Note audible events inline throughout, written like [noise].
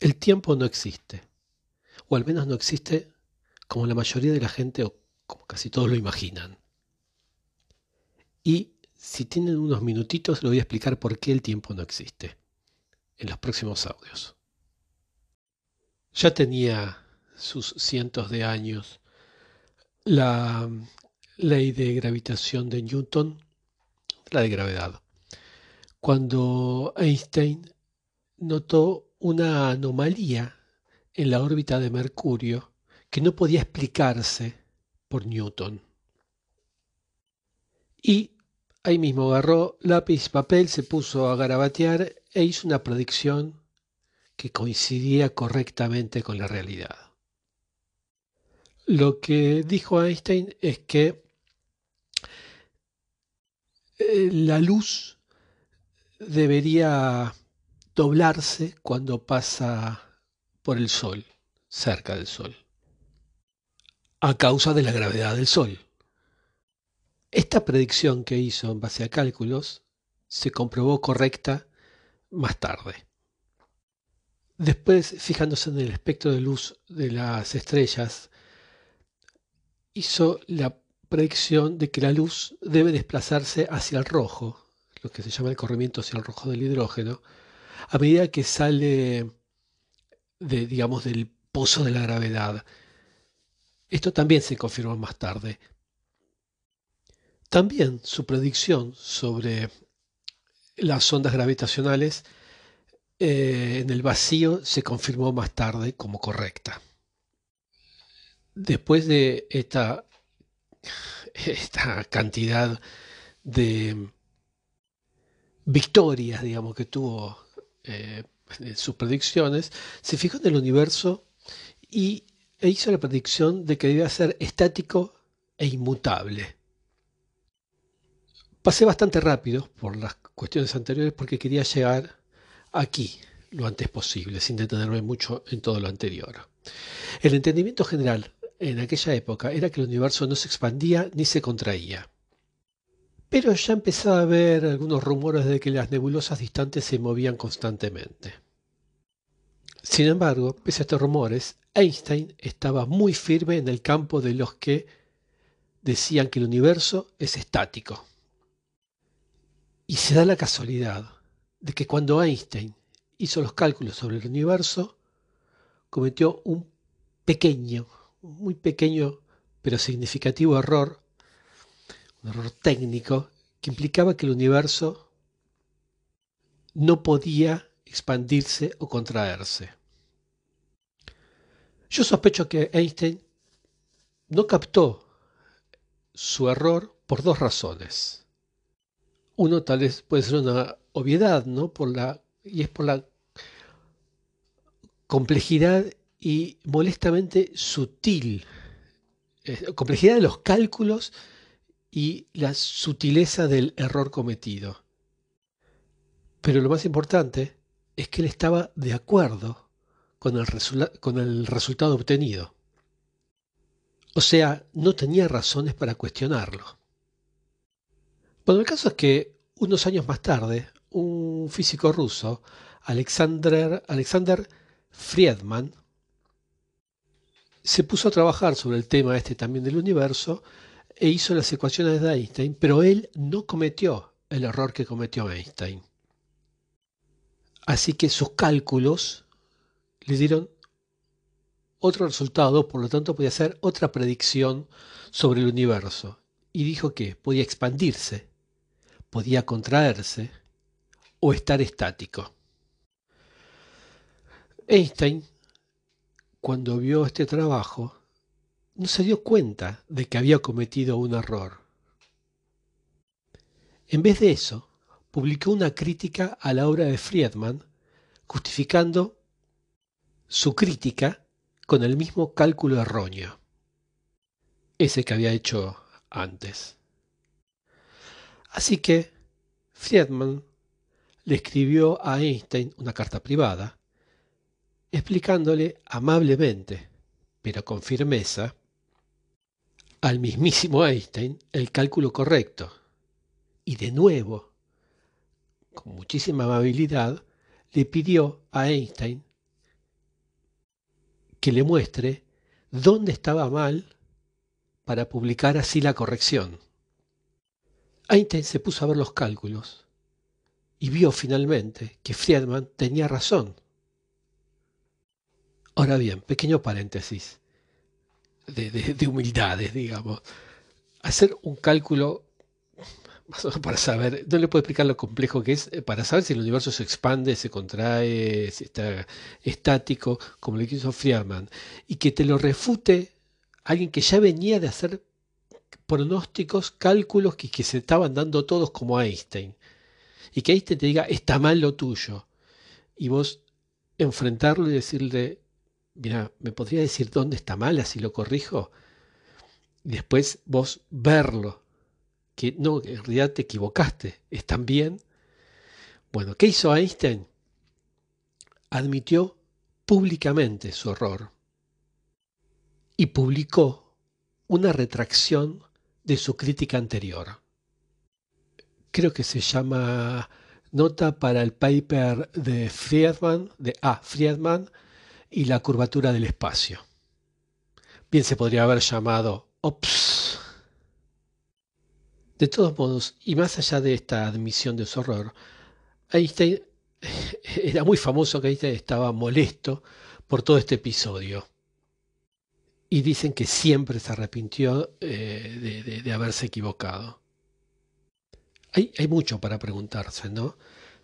El tiempo no existe, o al menos no existe como la mayoría de la gente o como casi todos lo imaginan. Y si tienen unos minutitos, les voy a explicar por qué el tiempo no existe en los próximos audios. Ya tenía sus cientos de años la ley de gravitación de Newton, la de gravedad, cuando Einstein notó una anomalía en la órbita de Mercurio que no podía explicarse por Newton. Y ahí mismo agarró lápiz, papel, se puso a garabatear e hizo una predicción que coincidía correctamente con la realidad. Lo que dijo Einstein es que eh, la luz debería doblarse cuando pasa por el Sol, cerca del Sol, a causa de la gravedad del Sol. Esta predicción que hizo en base a cálculos se comprobó correcta más tarde. Después, fijándose en el espectro de luz de las estrellas, hizo la predicción de que la luz debe desplazarse hacia el rojo, lo que se llama el corrimiento hacia el rojo del hidrógeno, a medida que sale de, digamos, del pozo de la gravedad. Esto también se confirmó más tarde. También su predicción sobre las ondas gravitacionales eh, en el vacío se confirmó más tarde como correcta. Después de esta, [laughs] esta cantidad de victorias, digamos, que tuvo eh, en sus predicciones, se fijó en el universo y e hizo la predicción de que debía ser estático e inmutable. Pasé bastante rápido por las cuestiones anteriores porque quería llegar aquí lo antes posible, sin detenerme mucho en todo lo anterior. El entendimiento general en aquella época era que el universo no se expandía ni se contraía. Pero ya empezaba a haber algunos rumores de que las nebulosas distantes se movían constantemente. Sin embargo, pese a estos rumores, Einstein estaba muy firme en el campo de los que decían que el universo es estático. Y se da la casualidad de que cuando Einstein hizo los cálculos sobre el universo, cometió un pequeño, muy pequeño pero significativo error, un error técnico, que implicaba que el universo no podía expandirse o contraerse. Yo sospecho que Einstein no captó su error por dos razones. Uno tal vez puede ser una obviedad, ¿no? Por la, y es por la complejidad y molestamente sutil, eh, complejidad de los cálculos y la sutileza del error cometido. Pero lo más importante es que él estaba de acuerdo con el, con el resultado obtenido. O sea, no tenía razones para cuestionarlo. Bueno, el caso es que unos años más tarde, un físico ruso, Alexander, Alexander Friedman, se puso a trabajar sobre el tema este también del universo e hizo las ecuaciones de Einstein, pero él no cometió el error que cometió Einstein. Así que sus cálculos le dieron otro resultado, por lo tanto podía hacer otra predicción sobre el universo. Y dijo que podía expandirse, podía contraerse o estar estático. Einstein, cuando vio este trabajo, no se dio cuenta de que había cometido un error. En vez de eso, publicó una crítica a la obra de Friedman, justificando su crítica con el mismo cálculo erróneo, ese que había hecho antes. Así que Friedman le escribió a Einstein una carta privada explicándole amablemente, pero con firmeza, al mismísimo Einstein el cálculo correcto. Y de nuevo, con muchísima amabilidad, le pidió a Einstein que le muestre dónde estaba mal para publicar así la corrección. Einstein se puso a ver los cálculos y vio finalmente que Friedman tenía razón. Ahora bien, pequeño paréntesis de, de humildades, digamos. Hacer un cálculo para saber, no le puedo explicar lo complejo que es, eh, para saber si el universo se expande, se contrae, si está estático, como lo quiso Friedman, y que te lo refute alguien que ya venía de hacer pronósticos, cálculos que, que se estaban dando todos como Einstein, y que Einstein te diga, está mal lo tuyo, y vos enfrentarlo y decirle, mira, ¿me podría decir dónde está mal, así lo corrijo? Y después vos verlo que no, en realidad te equivocaste, están bien. Bueno, ¿qué hizo Einstein? Admitió públicamente su error y publicó una retracción de su crítica anterior. Creo que se llama Nota para el paper de Friedman, de A. Friedman y la curvatura del espacio. Bien se podría haber llamado OPS de todos modos, y más allá de esta admisión de su horror, Einstein [laughs] era muy famoso que Einstein estaba molesto por todo este episodio. Y dicen que siempre se arrepintió eh, de, haberse equivocado. Hay, mucho para preguntarse, ¿no?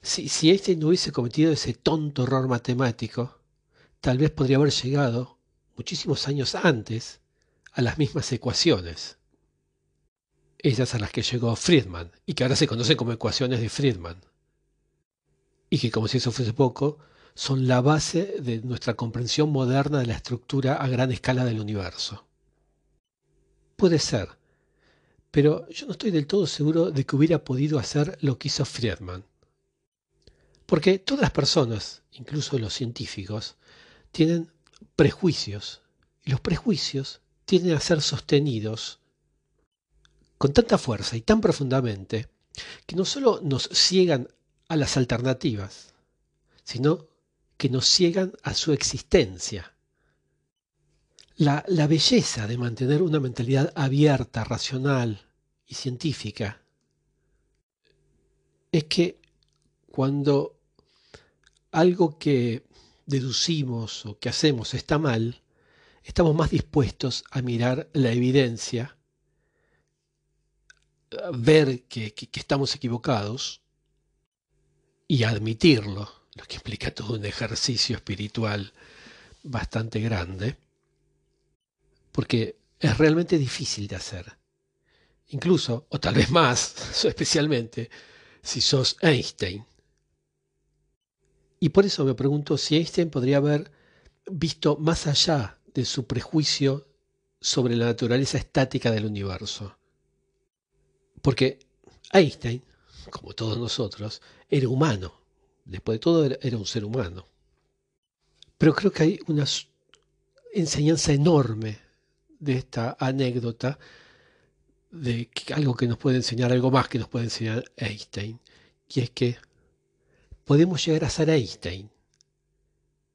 Si, si Einstein no hubiese cometido ese tonto error matemático, tal vez podría haber llegado muchísimos años antes a las mismas ecuaciones esas a las que llegó Friedman y que ahora se conocen como ecuaciones de Friedman. Y que, como si eso fuese poco, son la base de nuestra comprensión moderna de la estructura a gran escala del universo. Puede ser, pero yo no estoy del todo seguro de que hubiera podido hacer lo que hizo Friedman. Porque todas las personas, incluso los científicos, tienen prejuicios, y los prejuicios tienden a ser sostenidos con tanta fuerza y tan profundamente que no solo nos ciegan a las alternativas, sino que nos ciegan a su existencia. La, la, belleza de mantener una mentalidad abierta, racional y científica es que cuando algo que deducimos o que hacemos está mal, estamos más dispuestos a mirar la evidencia ver que, estamos equivocados y admitirlo, lo que implica todo un ejercicio espiritual bastante grande, porque es realmente difícil de hacer. Incluso, o tal vez más, [laughs] especialmente, si sos Einstein. Y por eso me pregunto si Einstein podría haber visto más allá de su prejuicio sobre la naturaleza estática del universo. Porque Einstein, como todos nosotros, era humano. Después de todo era un ser humano. Pero creo que hay una enseñanza enorme de esta anécdota, de algo que nos puede enseñar, algo más que nos puede enseñar Einstein, y es que podemos llegar a ser Einstein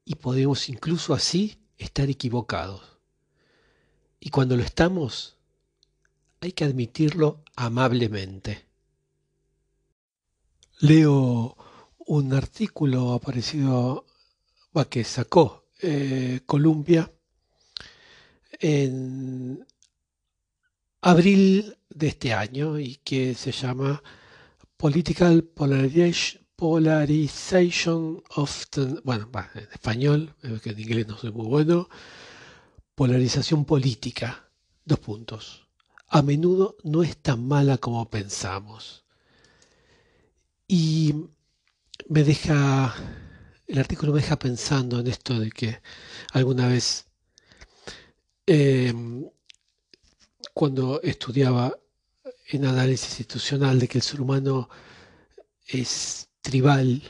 y podemos incluso así estar equivocados. Y cuando lo estamos, hay que admitirlo amablemente. Leo un artículo aparecido que sacó eh, Columbia en abril de este año y que se llama Political Polarization of bueno, en español, que en inglés no soy muy bueno, polarización política, dos puntos a menudo no es tan mala como pensamos. Y me deja, el artículo me deja pensando en esto de que alguna vez, em, cuando estudiaba en análisis institucional de que el ser humano es tribal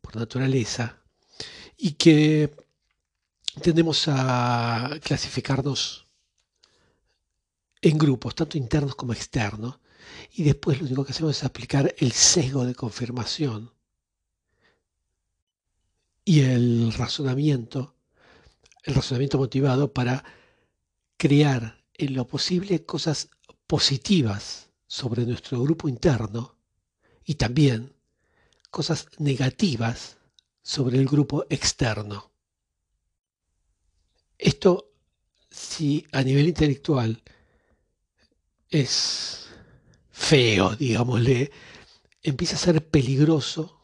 por naturaleza y que tendemos a clasificarnos en grupos, tanto internos como externos, y después lo único que hacemos es aplicar el sesgo de confirmación y el razonamiento el razonamiento motivado para crear en lo posible cosas positivas sobre nuestro grupo interno y también cosas negativas sobre el grupo externo. Esto, si a nivel intelectual es feo, digámosle, empieza a ser peligroso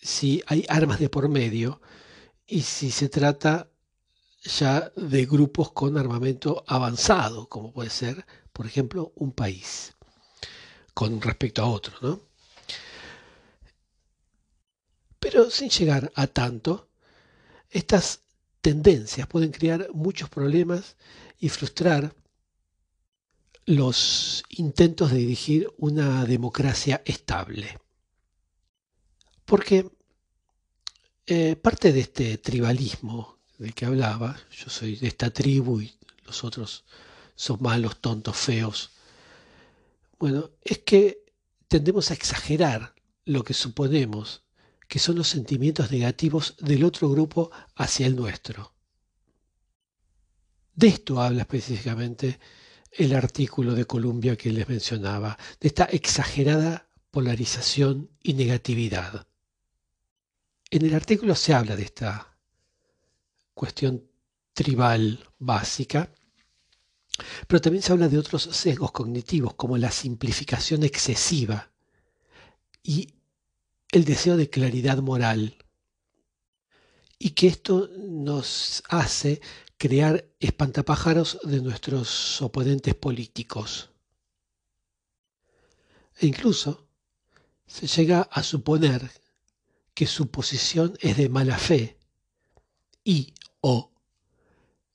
si hay armas de por medio y si se trata ya de grupos con armamento avanzado, como puede ser, por ejemplo, un país, con respecto a otro, ¿no? Pero sin llegar a tanto, estas tendencias pueden crear muchos problemas y frustrar los intentos de dirigir una democracia estable. Porque eh, parte de este tribalismo del que hablaba, yo soy de esta tribu y los otros son malos, tontos, feos, bueno, es que tendemos a exagerar lo que suponemos que son los sentimientos negativos del otro grupo hacia el nuestro. De esto habla específicamente el artículo de Columbia que les mencionaba, de esta exagerada polarización y negatividad. En el artículo se habla de esta cuestión tribal básica, pero también se habla de otros sesgos cognitivos como la simplificación excesiva y el deseo de claridad moral. Y que esto nos hace crear espantapájaros de nuestros oponentes políticos. E incluso se llega a suponer que su posición es de mala fe y o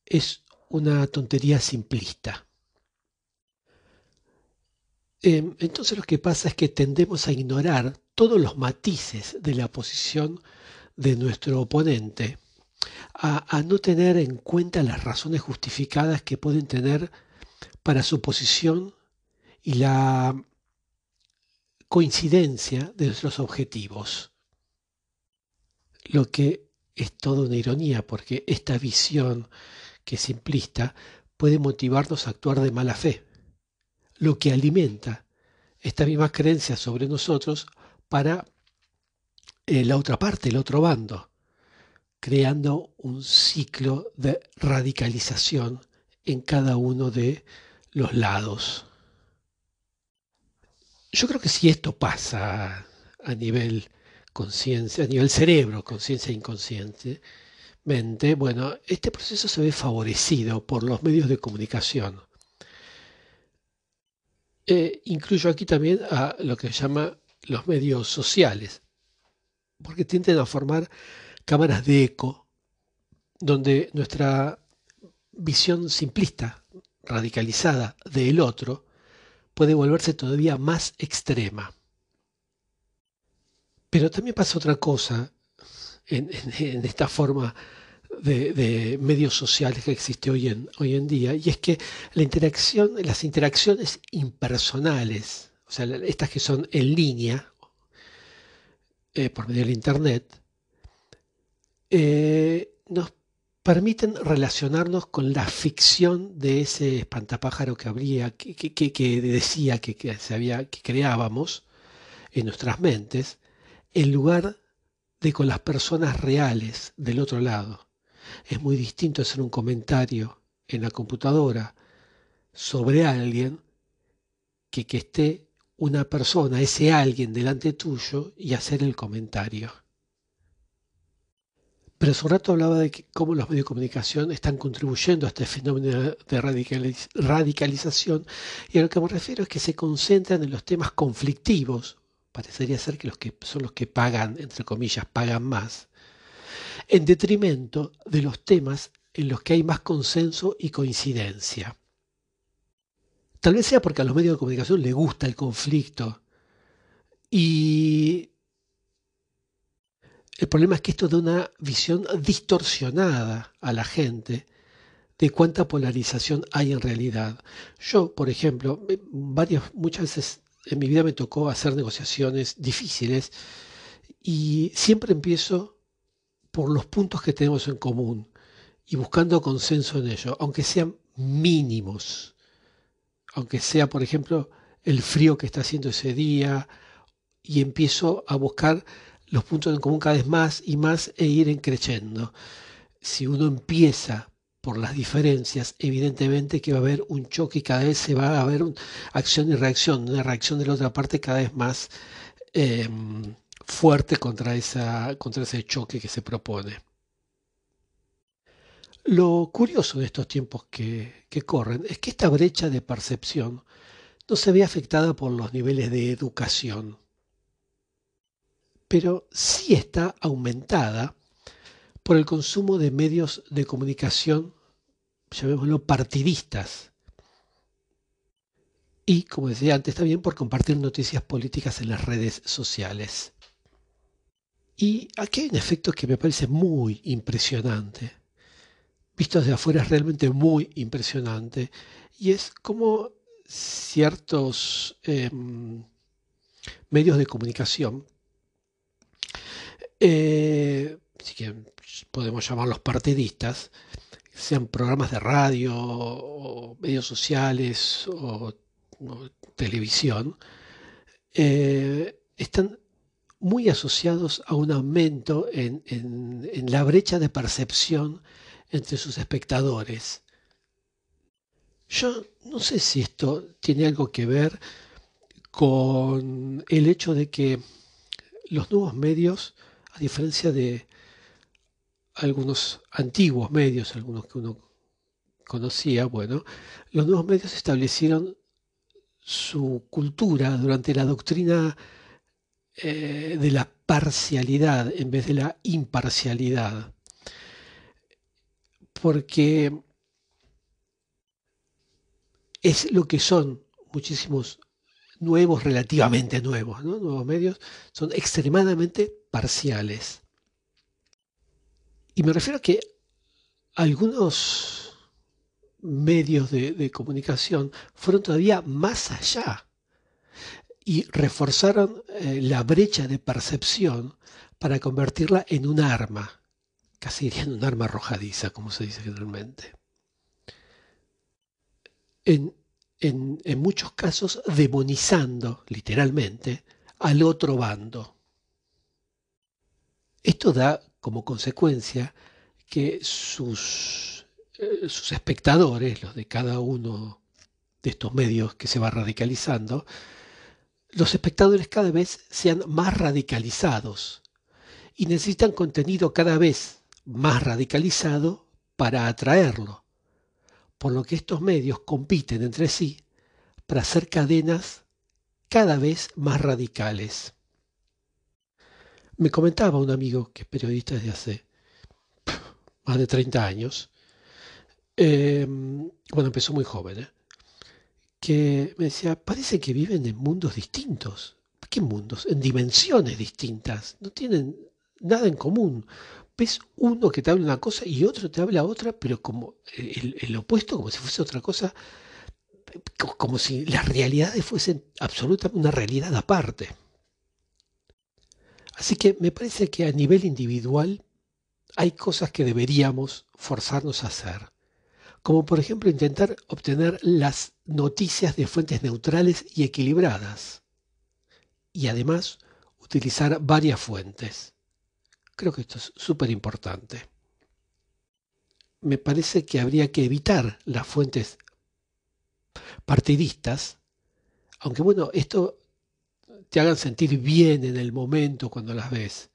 es una tontería simplista. Em, entonces lo que pasa es que tendemos a ignorar todos los matices de la posición de nuestro oponente a, no tener en cuenta las razones justificadas que pueden tener para su posición y la coincidencia de nuestros objetivos. Lo que es toda una ironía porque esta visión que es simplista puede motivarnos a actuar de mala fe, lo que alimenta esta misma creencia sobre nosotros para eh, la otra parte, el otro bando creando un ciclo de radicalización en cada uno de los lados. Yo creo que si esto pasa a nivel conciencia, a nivel cerebro, conciencia inconsciente, mente, bueno, este proceso se ve favorecido por los medios de comunicación. Eh, incluyo aquí también a lo que se llama los medios sociales, porque tienden a formar cámaras de eco, donde nuestra visión simplista, radicalizada del otro, puede volverse todavía más extrema. Pero también pasa otra cosa en, esta forma de, medios sociales que existe hoy en, hoy en día, y es que la interacción, las interacciones impersonales, o sea, estas que son en línea, eh, por medio del Internet, eh, nos permiten relacionarnos con la ficción de ese espantapájaro que habría, que, decía que, se había, que creábamos en nuestras mentes, en lugar de con las personas reales del otro lado. Es muy distinto hacer un comentario en la computadora sobre alguien que que esté una persona, ese alguien delante tuyo y hacer el comentario. Pero hace un rato hablaba de cómo los medios de comunicación están contribuyendo a este fenómeno de radicalización y a lo que me refiero es que se concentran en los temas conflictivos, parecería ser que los que son los que pagan, entre comillas, pagan más, en detrimento de los temas en los que hay más consenso y coincidencia. Tal vez sea porque a los medios de comunicación les gusta el conflicto y el problema es que esto da una visión distorsionada a la gente de cuánta polarización hay en realidad. Yo, por ejemplo, varias, muchas veces en mi vida me tocó hacer negociaciones difíciles y siempre empiezo por los puntos que tenemos en común. y buscando consenso en ello, aunque sean mínimos, aunque sea, por ejemplo, el frío que está haciendo ese día, y empiezo a buscar los puntos en común cada vez más y más e ir creciendo. Si uno empieza por las diferencias, evidentemente que va a haber un choque y cada vez se va a haber acción y reacción, una reacción de la otra parte cada vez más em, fuerte contra, esa, contra ese choque que se propone. Lo curioso de estos tiempos que, corren es que esta brecha de percepción no se ve afectada por los niveles de educación, pero sí está aumentada por el consumo de medios de comunicación, llamémoslo partidistas. Y, como decía antes, también por compartir noticias políticas en las redes sociales. Y aquí hay un efecto que me parece muy impresionante. Visto desde afuera es realmente muy impresionante. Y es como ciertos em, medios de comunicación eh, que podemos llamarlos partidistas, sean programas de radio medios sociales o, televisión, eh, están muy asociados a un aumento en, la brecha de percepción entre sus espectadores. Yo no sé si esto tiene algo que ver con el hecho de que los nuevos medios, a diferencia de algunos antiguos medios, algunos que uno conocía, bueno, los nuevos medios establecieron su cultura durante la doctrina eh, de la parcialidad en vez de la imparcialidad. Porque es lo que son muchísimos nuevos, relativamente nuevos, nuevos medios, son extremadamente parciales. Y me refiero a que algunos medios de, comunicación fueron todavía más allá y reforzaron eh, la brecha de percepción para convertirla en un arma, casi diría en un arma arrojadiza, como se dice generalmente. En, en muchos casos demonizando, literalmente, al otro bando. Esto da como consecuencia que sus, eh, sus espectadores, los de cada uno de estos medios que se va radicalizando, los espectadores cada vez sean más radicalizados y necesitan contenido cada vez más radicalizado para atraerlo, por lo que estos medios compiten entre sí para hacer cadenas cada vez más radicales. Me comentaba un amigo que es periodista desde hace más de 30 años, eh, bueno, empezó muy joven, ¿eh? que me decía, parece que viven en mundos distintos. ¿Qué mundos? En dimensiones distintas. No tienen nada en común. Ves uno que te habla una cosa y otro te habla otra, pero como el, el opuesto, como si fuese otra cosa, como si las realidades fuesen absolutamente una realidad aparte. Así que me parece que a nivel individual hay cosas que deberíamos forzarnos a hacer, como por ejemplo intentar obtener las noticias de fuentes neutrales y equilibradas, y además utilizar varias fuentes. Creo que esto es súper importante. Me parece que habría que evitar las fuentes partidistas, aunque bueno, esto te hagan sentir bien en el momento cuando las ves.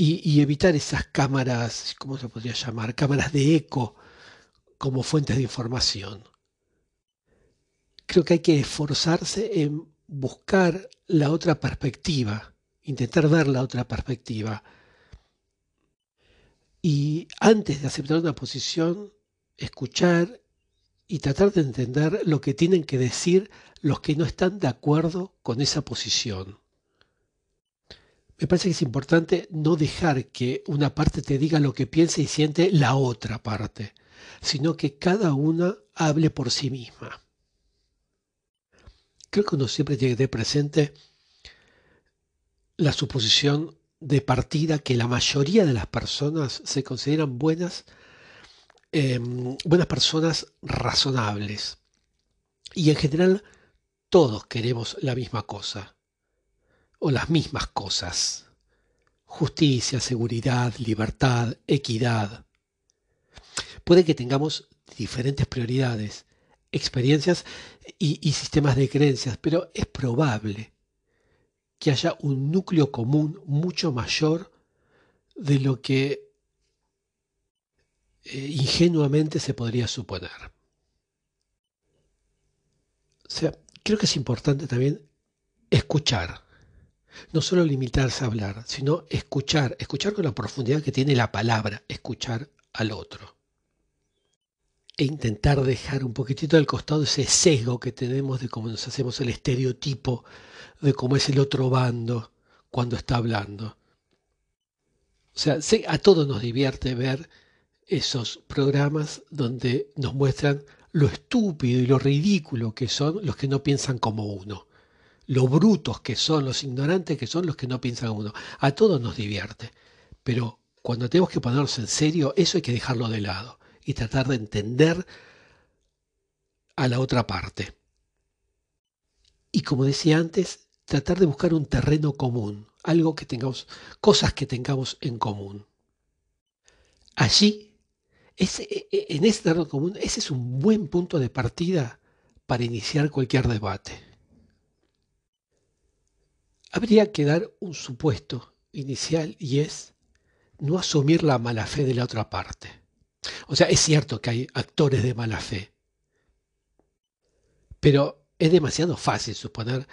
Y, evitar esas cámaras, ¿cómo se podría llamar? Cámaras de eco como fuentes de información. Creo que hay que esforzarse en buscar la otra perspectiva, intentar ver la otra perspectiva. Y antes de aceptar una posición, escuchar y tratar de entender lo que tienen que decir los que no están de acuerdo con esa posición. Me parece que es importante no dejar que una parte te diga lo que piensa y siente la otra parte, sino que cada una hable por sí misma. Creo que uno siempre tiene que tener presente la suposición de partida que la mayoría de las personas se consideran buenas, em, buenas personas razonables. Y en general todos queremos la misma cosa, o las mismas cosas. Justicia, seguridad, libertad, equidad. Puede que tengamos diferentes prioridades, experiencias y, y sistemas de creencias, pero es probable que haya un núcleo común mucho mayor de lo que eh, ingenuamente se podría suponer. O sea, creo que es importante también escuchar. No solo limitarse a hablar, sino escuchar, escuchar con la profundidad que tiene la palabra, escuchar al otro. E intentar dejar un poquitito al costado ese sesgo que tenemos de cómo nos hacemos el estereotipo de cómo es el otro bando cuando está hablando. O sea, a todos nos divierte ver esos programas donde nos muestran lo estúpido y lo ridículo que son los que no piensan como uno, lo brutos que son, los ignorantes que son los que no piensan como uno. A todos nos divierte, pero cuando tenemos que ponernos en serio, eso hay que dejarlo de lado y tratar de entender a la otra parte. Y como decía antes, tratar de buscar un terreno común, algo que tengamos, cosas que tengamos en común. Allí, ese, e, e, en ese terreno común, ese es un buen punto de partida para iniciar cualquier debate. Habría que dar un supuesto inicial y es no asumir la mala fe de la otra parte. O sea, es cierto que hay actores de mala fe, pero es demasiado fácil suponer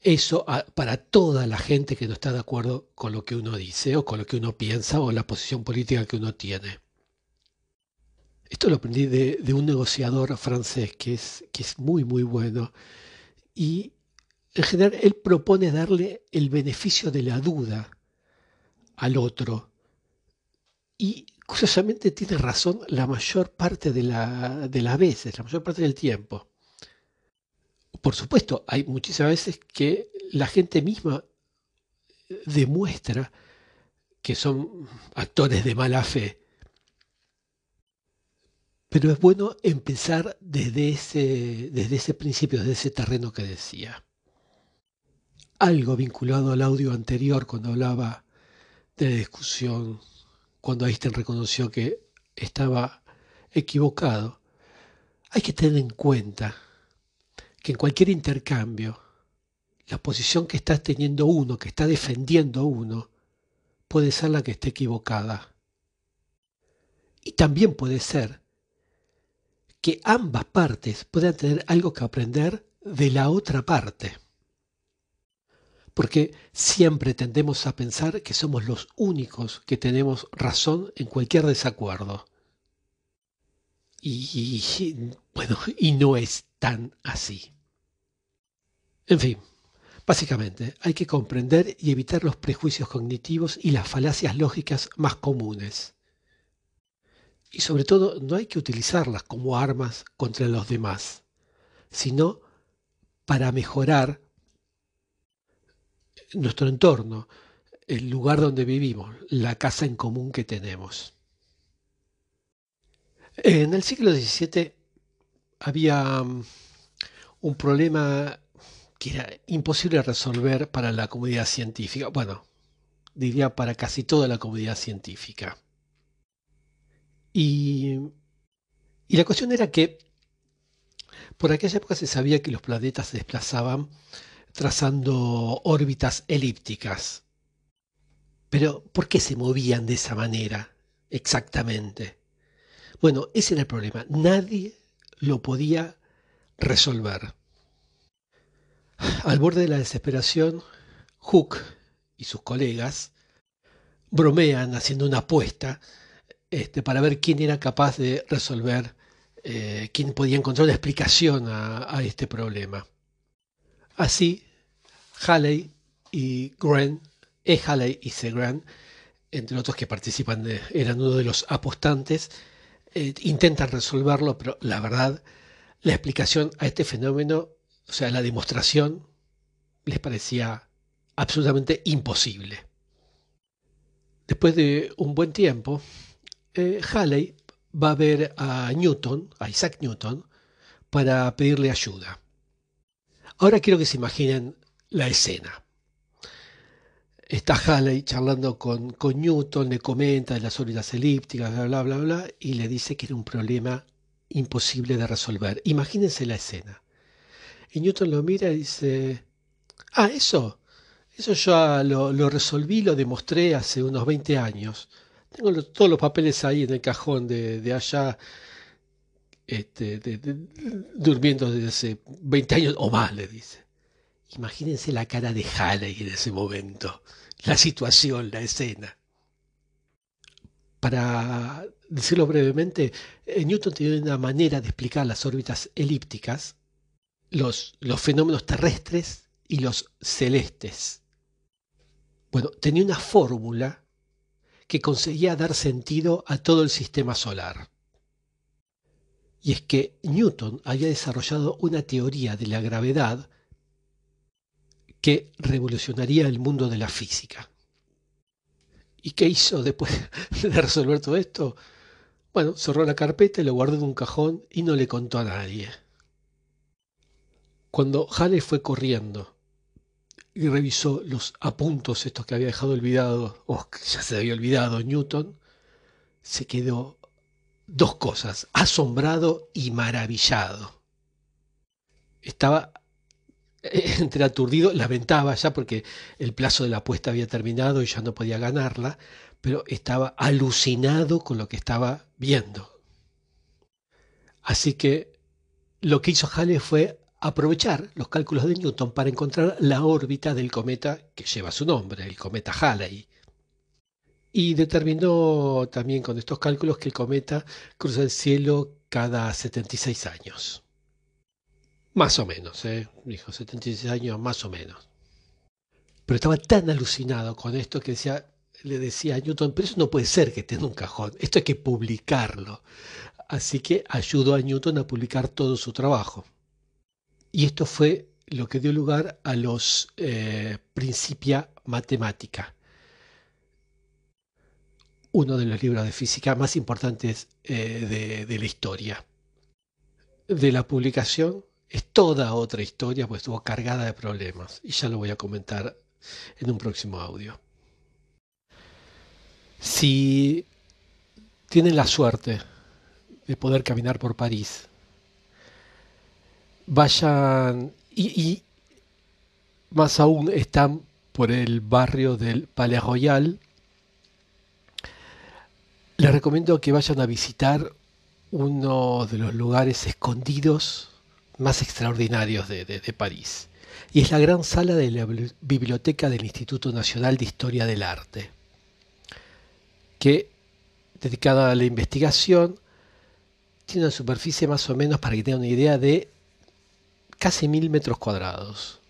eso para toda la gente que no está de acuerdo con lo que uno dice o con lo que uno piensa o la posición política que uno tiene. Esto lo aprendí de, un negociador francés que es, que es muy, muy bueno. Y en general él propone darle el beneficio de la duda al otro. Y curiosamente tiene razón la mayor parte de, la, las veces, la mayor parte del tiempo. Por supuesto, hay muchísimas veces que la gente misma demuestra que son actores de mala fe. Pero es bueno empezar desde ese, desde ese principio, desde ese terreno que decía. Algo vinculado al audio anterior cuando hablaba de la discusión, cuando Einstein reconoció que estaba equivocado. Hay que tener en cuenta que en cualquier intercambio, la posición que está teniendo uno, que está defendiendo uno, puede ser la que esté equivocada. Y también puede ser que ambas partes puedan tener algo que aprender de la otra parte. Porque siempre tendemos a pensar que somos los únicos que tenemos razón en cualquier desacuerdo. Y, bueno, y no es tan así. En fin, básicamente hay que comprender y evitar los prejuicios cognitivos y las falacias lógicas más comunes. Y sobre todo no hay que utilizarlas como armas contra los demás, sino para mejorar nuestro entorno, el lugar donde vivimos, la casa en común que tenemos. En el siglo XVII había mm, un problema que era imposible resolver para la comunidad científica, bueno, diría para casi toda la comunidad científica. Y, y la cuestión era que por aquella época se sabía que los planetas se desplazaban trazando órbitas elípticas. Pero, ¿por qué se movían de esa manera exactamente? Bueno, ese era el problema. Nadie lo podía resolver. Al borde de la desesperación, Hook y sus colegas bromean haciendo una apuesta este, para ver quién era capaz de resolver, eh, quién podía encontrar una explicación a, este problema. Así, Halley y Grant, E. Halley y C. Grant, entre otros que participan, eran uno de los apostantes, eh, intentan resolverlo, pero la verdad, la explicación a este fenómeno o sea, la demostración les parecía absolutamente imposible. Después de un buen tiempo, eh, Halley va a ver a Newton, a Isaac Newton, para pedirle ayuda. Ahora quiero que se imaginen la escena. Está Halley charlando con, con Newton, le comenta de las órbitas elípticas, bla, bla, bla, bla, y le dice que era un problema imposible de resolver. Imagínense la escena. Y Newton lo mira y dice, ah, eso, eso ya lo, resolví, lo demostré hace unos 20 años. Tengo todos los papeles ahí en el cajón de, de allá, este, durmiendo desde hace 20 años o más, le dice. Imagínense la cara de Halley en ese momento, la situación, la escena. Para decirlo brevemente, eh, Newton tenía una manera de explicar las órbitas elípticas, los, los fenómenos terrestres y los celestes. Bueno, tenía una fórmula que conseguía dar sentido a todo el sistema solar. Y es que Newton había desarrollado una teoría de la gravedad que revolucionaría el mundo de la física. ¿Y qué hizo después [laughs] de resolver todo esto? Bueno, cerró la carpeta, lo guardó en un cajón y no le contó a nadie. Cuando Halley fue corriendo y revisó los apuntos estos que había dejado olvidado, o que ya se había olvidado Newton, se quedó dos cosas, asombrado y maravillado. Estaba eh, [laughs] entre aturdido, lamentaba ya porque el plazo de la apuesta había terminado y ya no podía ganarla, pero estaba alucinado con lo que estaba viendo. Así que lo que hizo Halley fue aprovechar los cálculos de Newton para encontrar la órbita del cometa que lleva su nombre, el cometa Halley. Y determinó también con estos cálculos que el cometa cruza el cielo cada 76 años. Más o menos, ¿eh? dijo 76 años más o menos. Pero estaba tan alucinado con esto que decía, le decía a Newton, pero eso no puede ser que esté en un cajón, esto hay que publicarlo. Así que ayudó a Newton a publicar todo su trabajo. Y esto fue lo que dio lugar a los eh, Principia Mathematica, uno de los libros de física más importantes eh, de, la historia. De la publicación es toda otra historia, pues estuvo cargada de problemas, y ya lo voy a comentar en un próximo audio. Si tienen la suerte de poder caminar por París vayan y, más aún están por el barrio del Palais Royal, les recomiendo que vayan a visitar uno de los lugares escondidos más extraordinarios de, París. Y es la gran sala de la biblioteca del Instituto Nacional de Historia del Arte, que, dedicada a la investigación, tiene una superficie más o menos, para que tengan una idea, de casi mil metros cuadrados.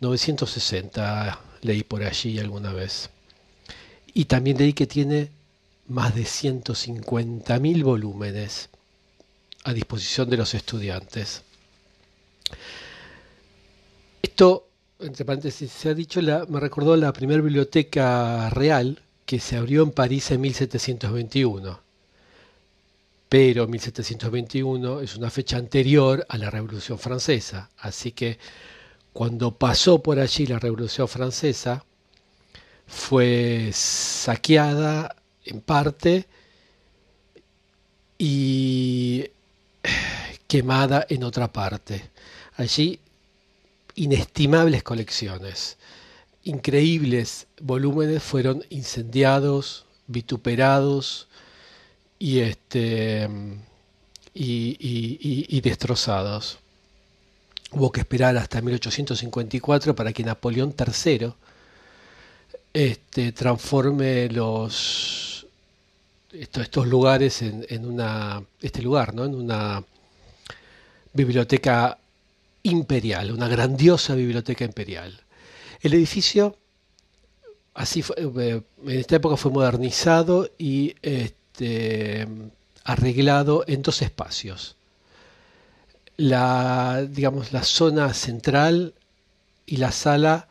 960 leí por allí alguna vez. Y también leí que tiene más de 150.000 volúmenes a disposición de los estudiantes. Esto, entre paréntesis, se ha dicho, me recordó la primera biblioteca real que se abrió en París en 1721 pero 1721 es una fecha anterior a la Revolución Francesa, así que cuando pasó por allí la Revolución Francesa, fue saqueada en parte y quemada en otra parte. Allí inestimables colecciones, increíbles volúmenes fueron incendiados, vituperados, y, este, y, destrozados. Hubo que esperar hasta 1854 para que Napoleón III este, transforme los estos, lugares en, una este lugar, ¿no? en una biblioteca imperial, una grandiosa biblioteca imperial. El edificio así eh, en esta época fue modernizado y este, arreglado en dos espacios. La, digamos, la zona central y la sala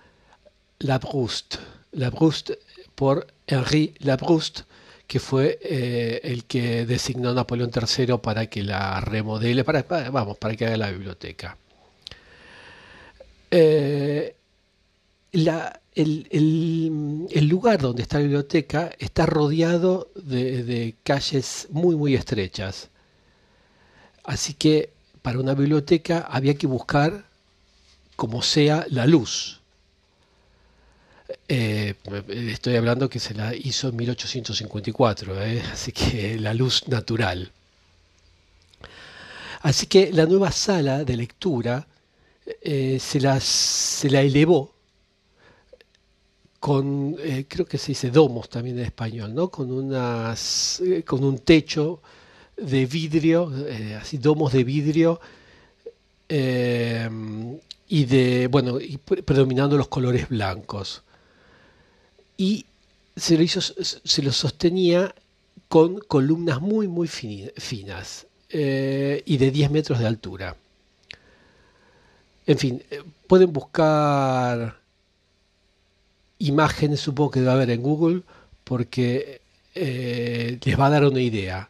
La Brouste. La Brouste por Henri Labrouste, que fue eh, el que designó a Napoleón III para que la remodele, para, vamos, para que haga la biblioteca. Eh, el, lugar donde está la biblioteca está rodeado de, calles muy, muy estrechas. Así que para una biblioteca había que buscar, como sea, la luz. Eh, estoy hablando que se la hizo en 1854, eh, [laughs] así que la luz natural. Así que la nueva sala de lectura eh, se, se la elevó con, eh, creo que se dice domos también en español, ¿no? Con, unas, eh, con un techo de vidrio, eh, así domos de vidrio, y de, bueno, y predominando los colores blancos. Y se lo, sostenía con columnas muy, muy finas y de 10 metros de altura. En fin, pueden buscar imágenes supongo que va a haber en Google porque eh, les va a dar una idea.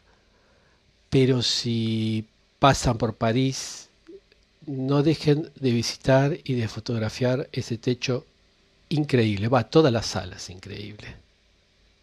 Pero si pasan por París, no dejen de visitar y de fotografiar ese techo increíble. Va, todas las salas increíble.